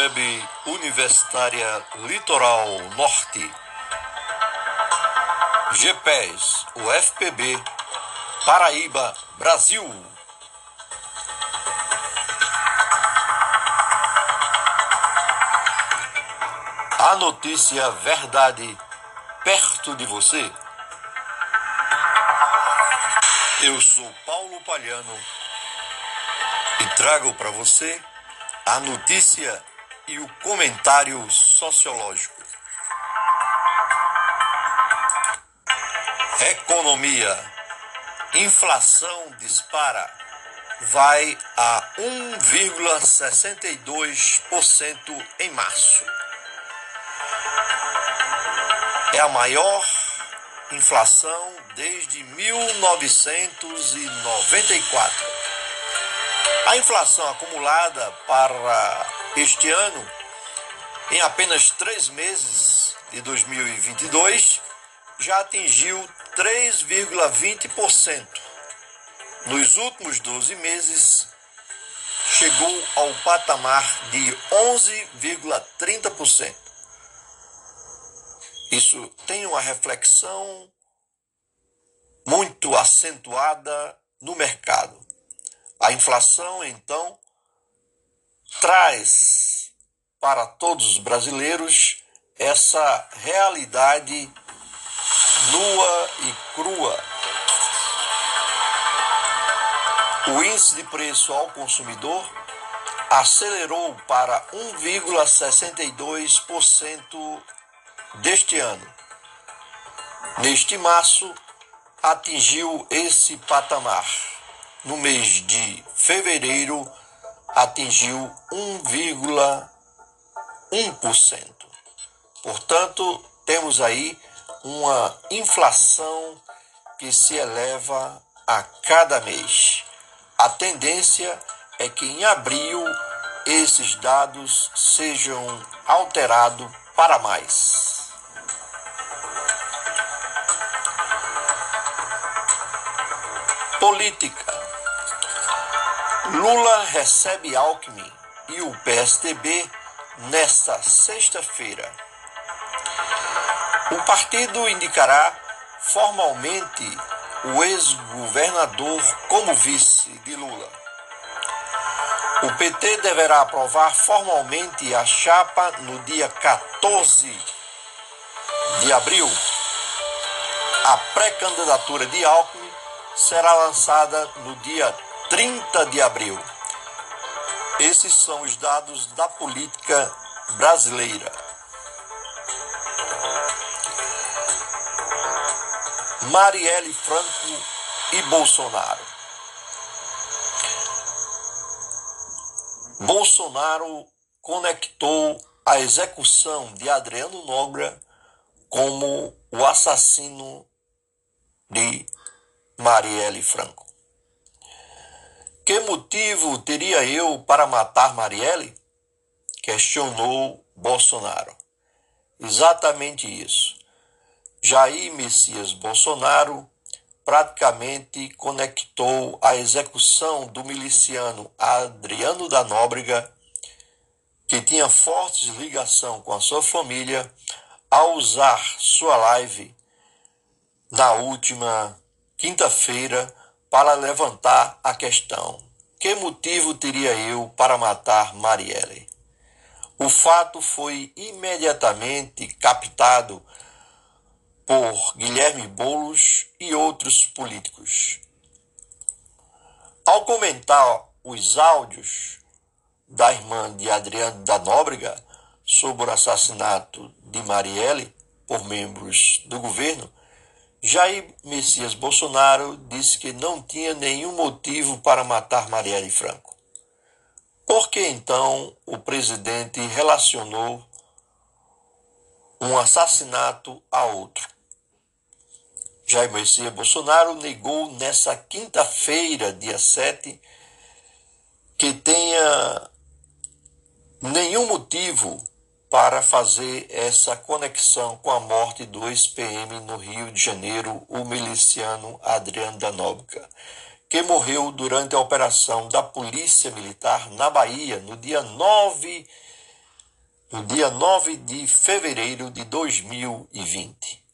Web Universitária Litoral Norte. GPES, UFPB, Paraíba, Brasil. A notícia verdade perto de você. Eu sou Paulo Palhano e trago para você a notícia e o comentário sociológico. Economia. Inflação dispara. Vai a 1,62% em março. É a maior inflação desde 1994. A inflação acumulada para este ano, em apenas três meses de 2022, já atingiu 3,20%. Nos últimos 12 meses, chegou ao patamar de 11,30%. Isso tem uma reflexão muito acentuada no mercado. A inflação, então, traz para todos os brasileiros essa realidade nua e crua. O índice de preço ao consumidor acelerou para 1,62% deste ano. Neste março, atingiu esse patamar. No mês de fevereiro, atingiu 1,1%. Portanto, temos aí uma inflação que se eleva a cada mês. A tendência é que em abril esses dados sejam alterados para mais. Política. Lula recebe Alckmin e o PSDB nesta sexta-feira. O partido indicará formalmente o ex-governador como vice de Lula. O PT deverá aprovar formalmente a chapa no dia 14 de abril. A pré-candidatura de Alckmin será lançada no dia 30 de abril. Esses são os dados da política brasileira. Marielle Franco e Bolsonaro. Bolsonaro conectou a execução de Adriano Nogra como o assassino de Marielle Franco. Que motivo teria eu para matar Marielle? Questionou Bolsonaro. Exatamente isso. Jair Messias Bolsonaro praticamente conectou a execução do miliciano Adriano da Nóbrega, que tinha fortes ligação com a sua família, ao usar sua live na última quinta-feira para levantar a questão: que motivo teria eu para matar Marielle? O fato foi imediatamente captado por Guilherme Boulos e outros políticos. Ao comentar os áudios da irmã de Adriano da Nóbrega sobre o assassinato de Marielle por membros do governo, Jair Messias Bolsonaro disse que não tinha nenhum motivo para matar Marielle Franco. Por que então o presidente relacionou um assassinato a outro? Jair Messias Bolsonaro negou nessa quinta-feira, dia 7, que tenha nenhum motivo para fazer essa conexão com a morte do ex-PM no Rio de Janeiro, o miliciano Adriano da Nóbrega, que morreu durante a operação da Polícia Militar na Bahia no dia 9 no dia 9 de fevereiro de 2020.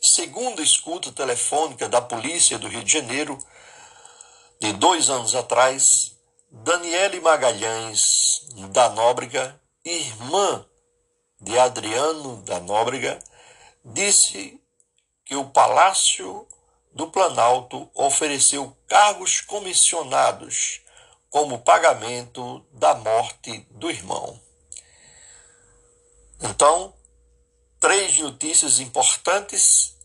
Segundo escuta telefônica da Polícia do Rio de Janeiro, de dois anos atrás, Daniele Magalhães da Nóbrega, irmã de Adriano da Nóbrega, disse que o Palácio do Planalto ofereceu cargos comissionados como pagamento da morte do irmão. Então, três notícias importantes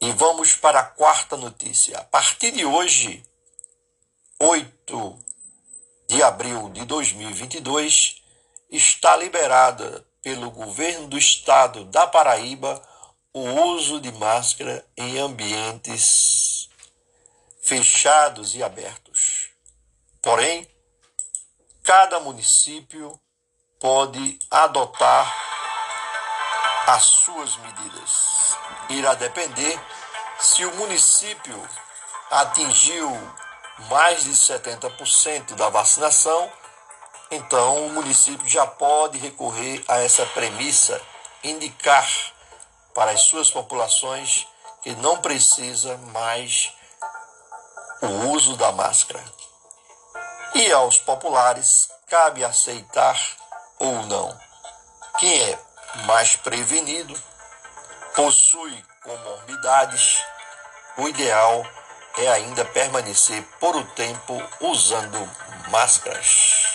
e vamos para a quarta notícia. A partir de hoje, 8 de abril de 2022, está liberada pelo governo do estado da Paraíba o uso de máscara em ambientes fechados e abertos. Porém, cada município pode adotar as suas medidas. Irá depender se o município atingiu mais de 70% da vacinação, então o município já pode recorrer a essa premissa, indicar para as suas populações que não precisa mais o uso da máscara. E aos populares cabe aceitar ou não. Quem é mais prevenido, possui comorbidades, o ideal é ainda permanecer por o tempo usando máscaras.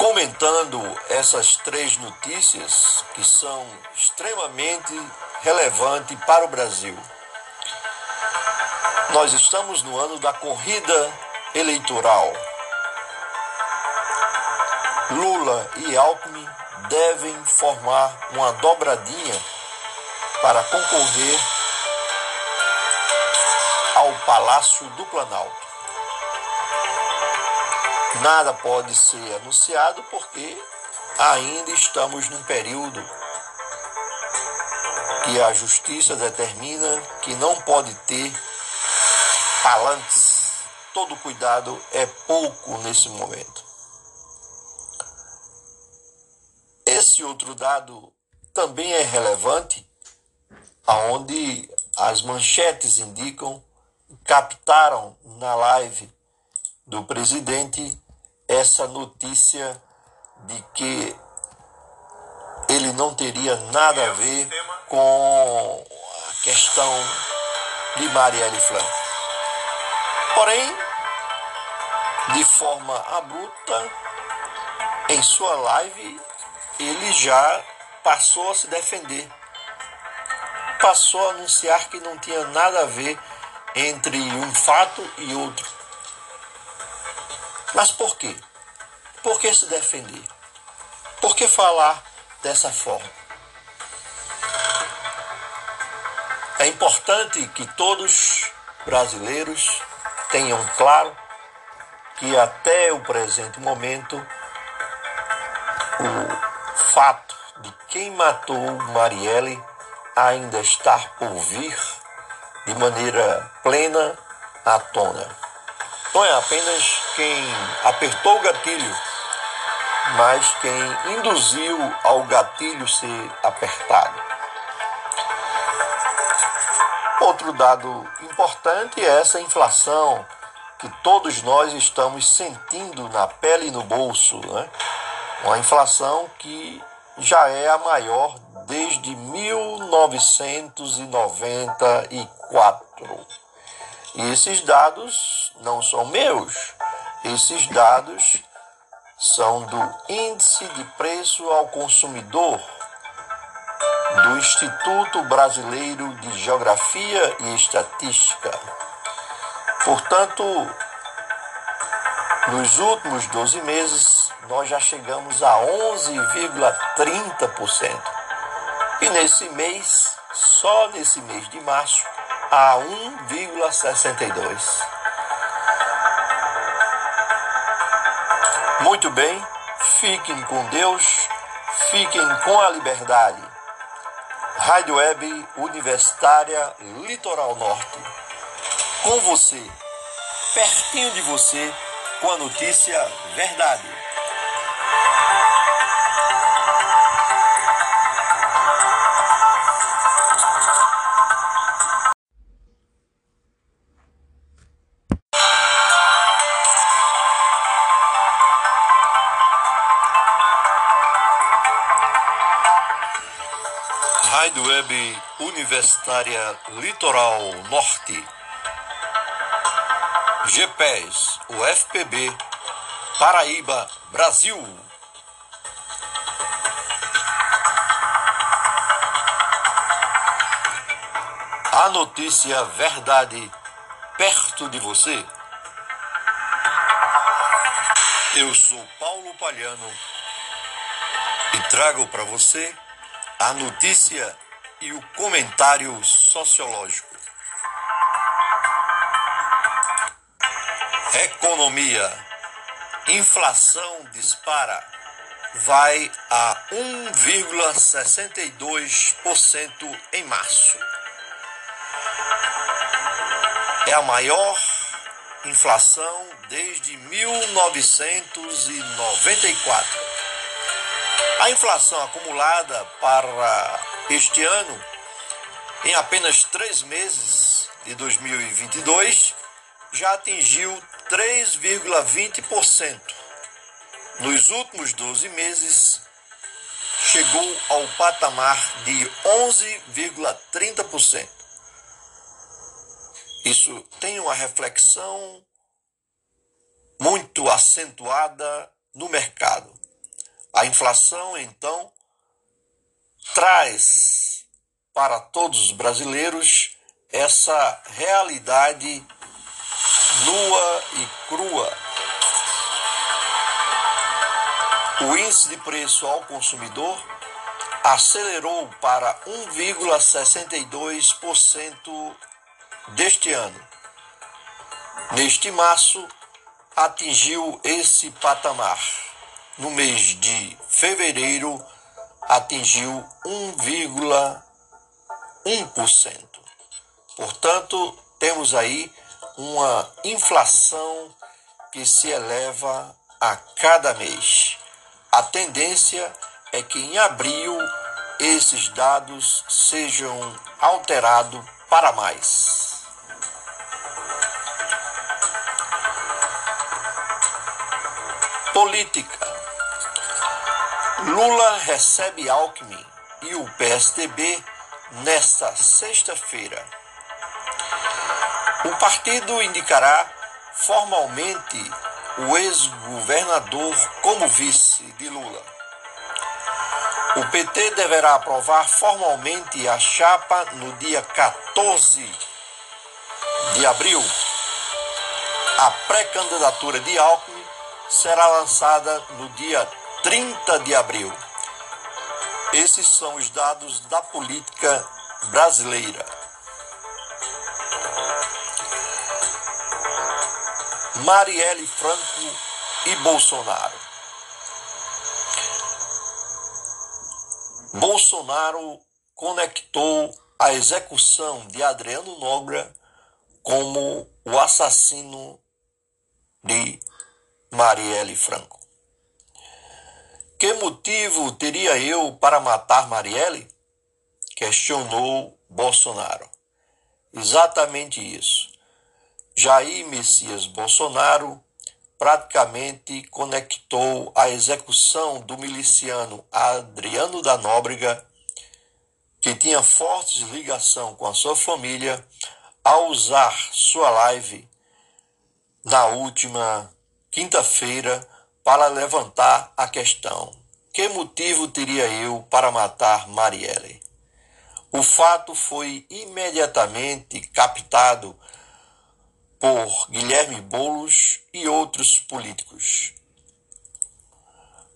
Comentando essas três notícias que são extremamente relevantes para o Brasil. Nós estamos no ano da corrida eleitoral. Lula e Alckmin devem formar uma dobradinha para concorrer ao Palácio do Planalto. Nada pode ser anunciado porque ainda estamos num período que a justiça determina que não pode ter palanques. Todo cuidado é pouco nesse momento. Esse outro dado também é relevante, aonde as manchetes indicam captaram na live do presidente essa notícia de que ele não teria nada a ver com a questão de Marielle Franco. Porém, de forma abrupta, em sua live, ele já passou a se defender. Passou a anunciar que não tinha nada a ver entre um fato e outro. Mas por quê? Por que se defender? Por que falar dessa forma? É importante que todos brasileiros tenham claro que até o presente momento o fato de quem matou Marielle ainda está por vir de maneira plena à tona. Não é apenas quem apertou o gatilho, mas quem induziu ao gatilho ser apertado. Outro dado importante é essa inflação que todos nós estamos sentindo na pele e no bolso. Né? Uma inflação que já é a maior desde 1994. E esses dados não são meus, esses dados são do Índice de Preço ao Consumidor do Instituto Brasileiro de Geografia e Estatística. Portanto, nos últimos 12 meses, nós já chegamos a 11,30%. E nesse mês, só nesse mês de março, a 1,62. Muito bem, fiquem com Deus, fiquem com a liberdade. Rádio Web Universitária Litoral Norte. com você, pertinho de você, com a notícia verdade. Rádio Web Universitária Litoral Norte. GPES, UFPB, Paraíba, Brasil. A notícia verdade perto de você. Eu sou Paulo Palhano e trago para você a notícia e o comentário sociológico. Economia. Inflação dispara. Vai a 1,62% em março. É a maior inflação desde 1994. A inflação acumulada para este ano, em apenas três meses de 2022, já atingiu 3,20%. Nos últimos 12 meses, chegou ao patamar de 11,30%. Isso tem uma reflexão muito acentuada no mercado. A inflação, então, traz para todos os brasileiros essa realidade nua e crua. O índice de preço ao consumidor acelerou para 1,62% deste ano. Neste março, atingiu esse patamar no mês de fevereiro atingiu 1,1%. Portanto, temos aí uma inflação que se eleva a cada mês. A tendência é que em abril esses dados sejam alterados para mais. Política. Lula recebe Alckmin e o PSDB nesta sexta-feira. O partido indicará formalmente o ex-governador como vice de Lula. O PT deverá aprovar formalmente a chapa no dia 14 de abril. A pré-candidatura de Alckmin será lançada no dia 30 de abril. Esses são os dados da política brasileira. Marielle Franco e Bolsonaro. Bolsonaro conectou a execução de Adriano Nogra como o assassino de Marielle Franco. Que motivo teria eu para matar Marielle? Questionou Bolsonaro. Exatamente isso. Jair Messias Bolsonaro praticamente conectou a execução do miliciano Adriano da Nóbrega, que tinha fortes ligação com a sua família, ao usar sua live na última quinta-feira para levantar a questão: que motivo teria eu para matar Marielle? O fato foi imediatamente captado por Guilherme Bolos e outros políticos.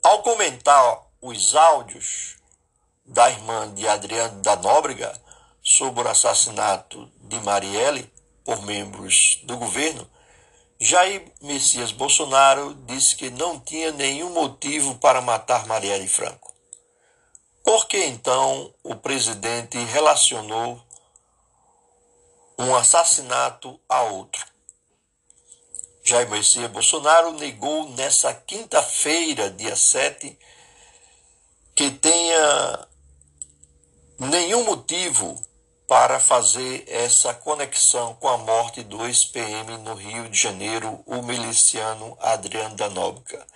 Ao comentar os áudios da irmã de Adriano da Nóbrega sobre o assassinato de Marielle por membros do governo, Jair Messias Bolsonaro disse que não tinha nenhum motivo para matar Marielle Franco. Por que então o presidente relacionou um assassinato a outro. Jair Messias Bolsonaro negou nessa quinta-feira, dia 7, que tenha nenhum motivo para fazer essa conexão com a morte do ex-PM no Rio de Janeiro, o miliciano Adriano Danóbica,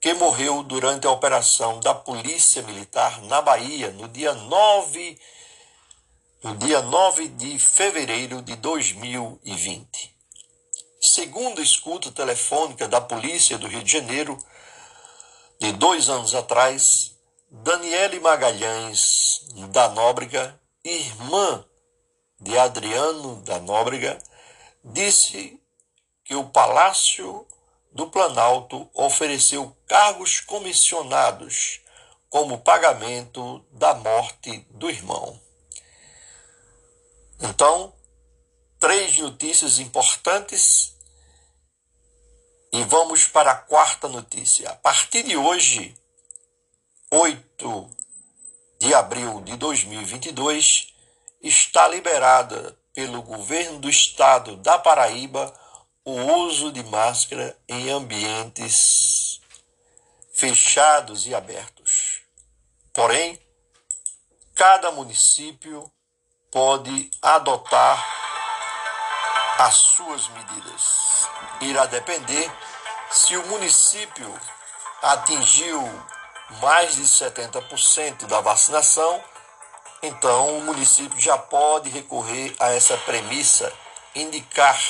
que morreu durante a operação da Polícia Militar na Bahia no dia 9, no dia 9 de fevereiro de 2020. Segundo escuta telefônica da Polícia do Rio de Janeiro, de dois anos atrás, Daniele Magalhães da Nóbrega, irmã de Adriano da Nóbrega, disse que o Palácio do Planalto ofereceu cargos comissionados como pagamento da morte do irmão. Então, três notícias importantes e vamos para a quarta notícia. A partir de hoje, 8 de abril de 2022, está liberada pelo governo do estado da Paraíba o uso de máscara em ambientes fechados e abertos. Porém, cada município pode adotar as suas medidas. Irá depender se o município atingiu mais de 70% da vacinação, então o município já pode recorrer a essa premissa, indicar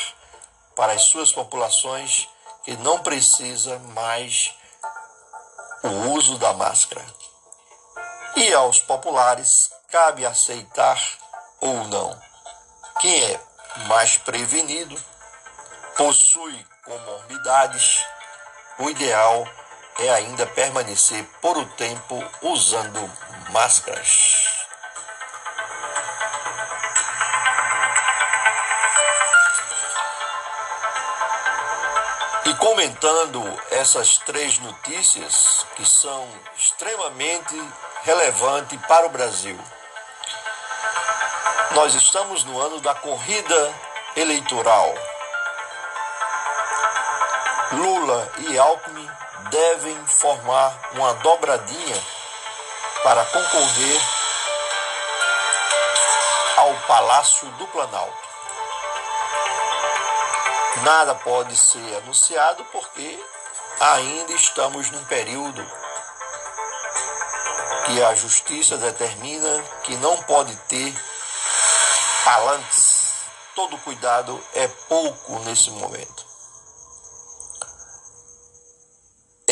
para as suas populações que não precisa mais o uso da máscara. E aos populares cabe aceitar ou não. Quem é mais prevenido, possui comorbidades, o ideal é ainda permanecer por um tempo usando máscaras. E comentando essas três notícias que são extremamente relevantes para o Brasil. Nós estamos no ano da corrida eleitoral. Lula e Alckmin devem formar uma dobradinha para concorrer ao Palácio do Planalto. Nada pode ser anunciado porque ainda estamos num período que a justiça determina que não pode ter falantes. Todo cuidado é pouco nesse momento.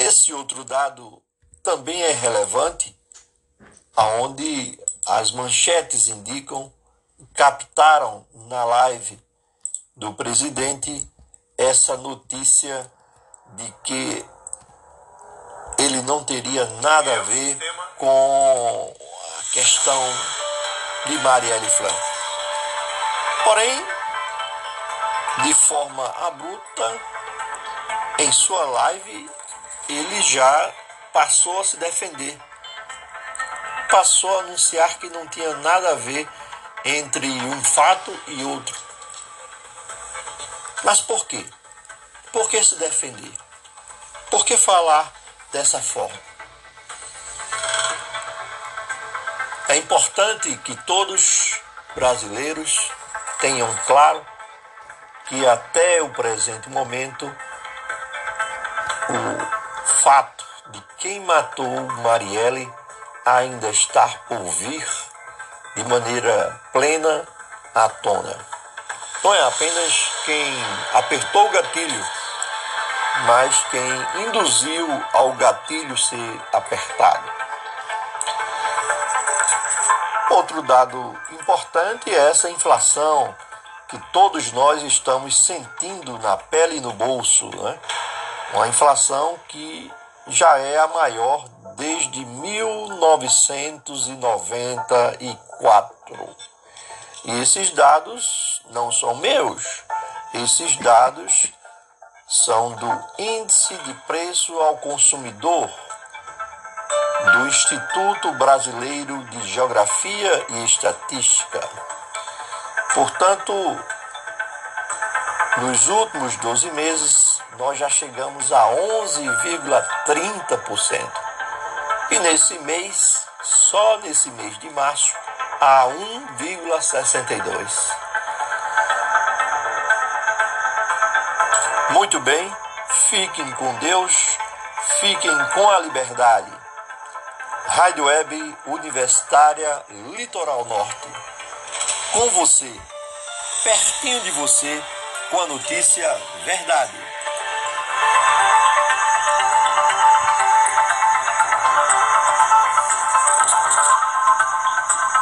Esse outro dado também é relevante, aonde as manchetes indicam, captaram na live do presidente essa notícia de que ele não teria nada a ver com a questão de Marielle Franco. Porém, de forma abrupta, em sua live, ele já passou a se defender. Passou a anunciar que não tinha nada a ver entre um fato e outro. Mas por quê? Por que se defender? Por que falar dessa forma? É importante que todos brasileiros tenham claro que até o presente momento o fato de quem matou Marielle ainda está por vir de maneira plena à tona. Não é apenas quem apertou o gatilho, mas quem induziu ao gatilho ser apertado. Outro dado importante é essa inflação que todos nós estamos sentindo na pele e no bolso, né? Uma inflação que já é a maior desde 1994. E esses dados não são meus, esses dados são do Índice de Preço ao Consumidor do Instituto Brasileiro de Geografia e Estatística. Portanto, Nos últimos 12 meses, nós já chegamos a 11,30%. E nesse mês, só nesse mês de março, a 1,62%. Muito bem, fiquem com Deus, fiquem com a liberdade. Rádio Web Universitária Litoral Norte. Com você, pertinho de você com a notícia verdade.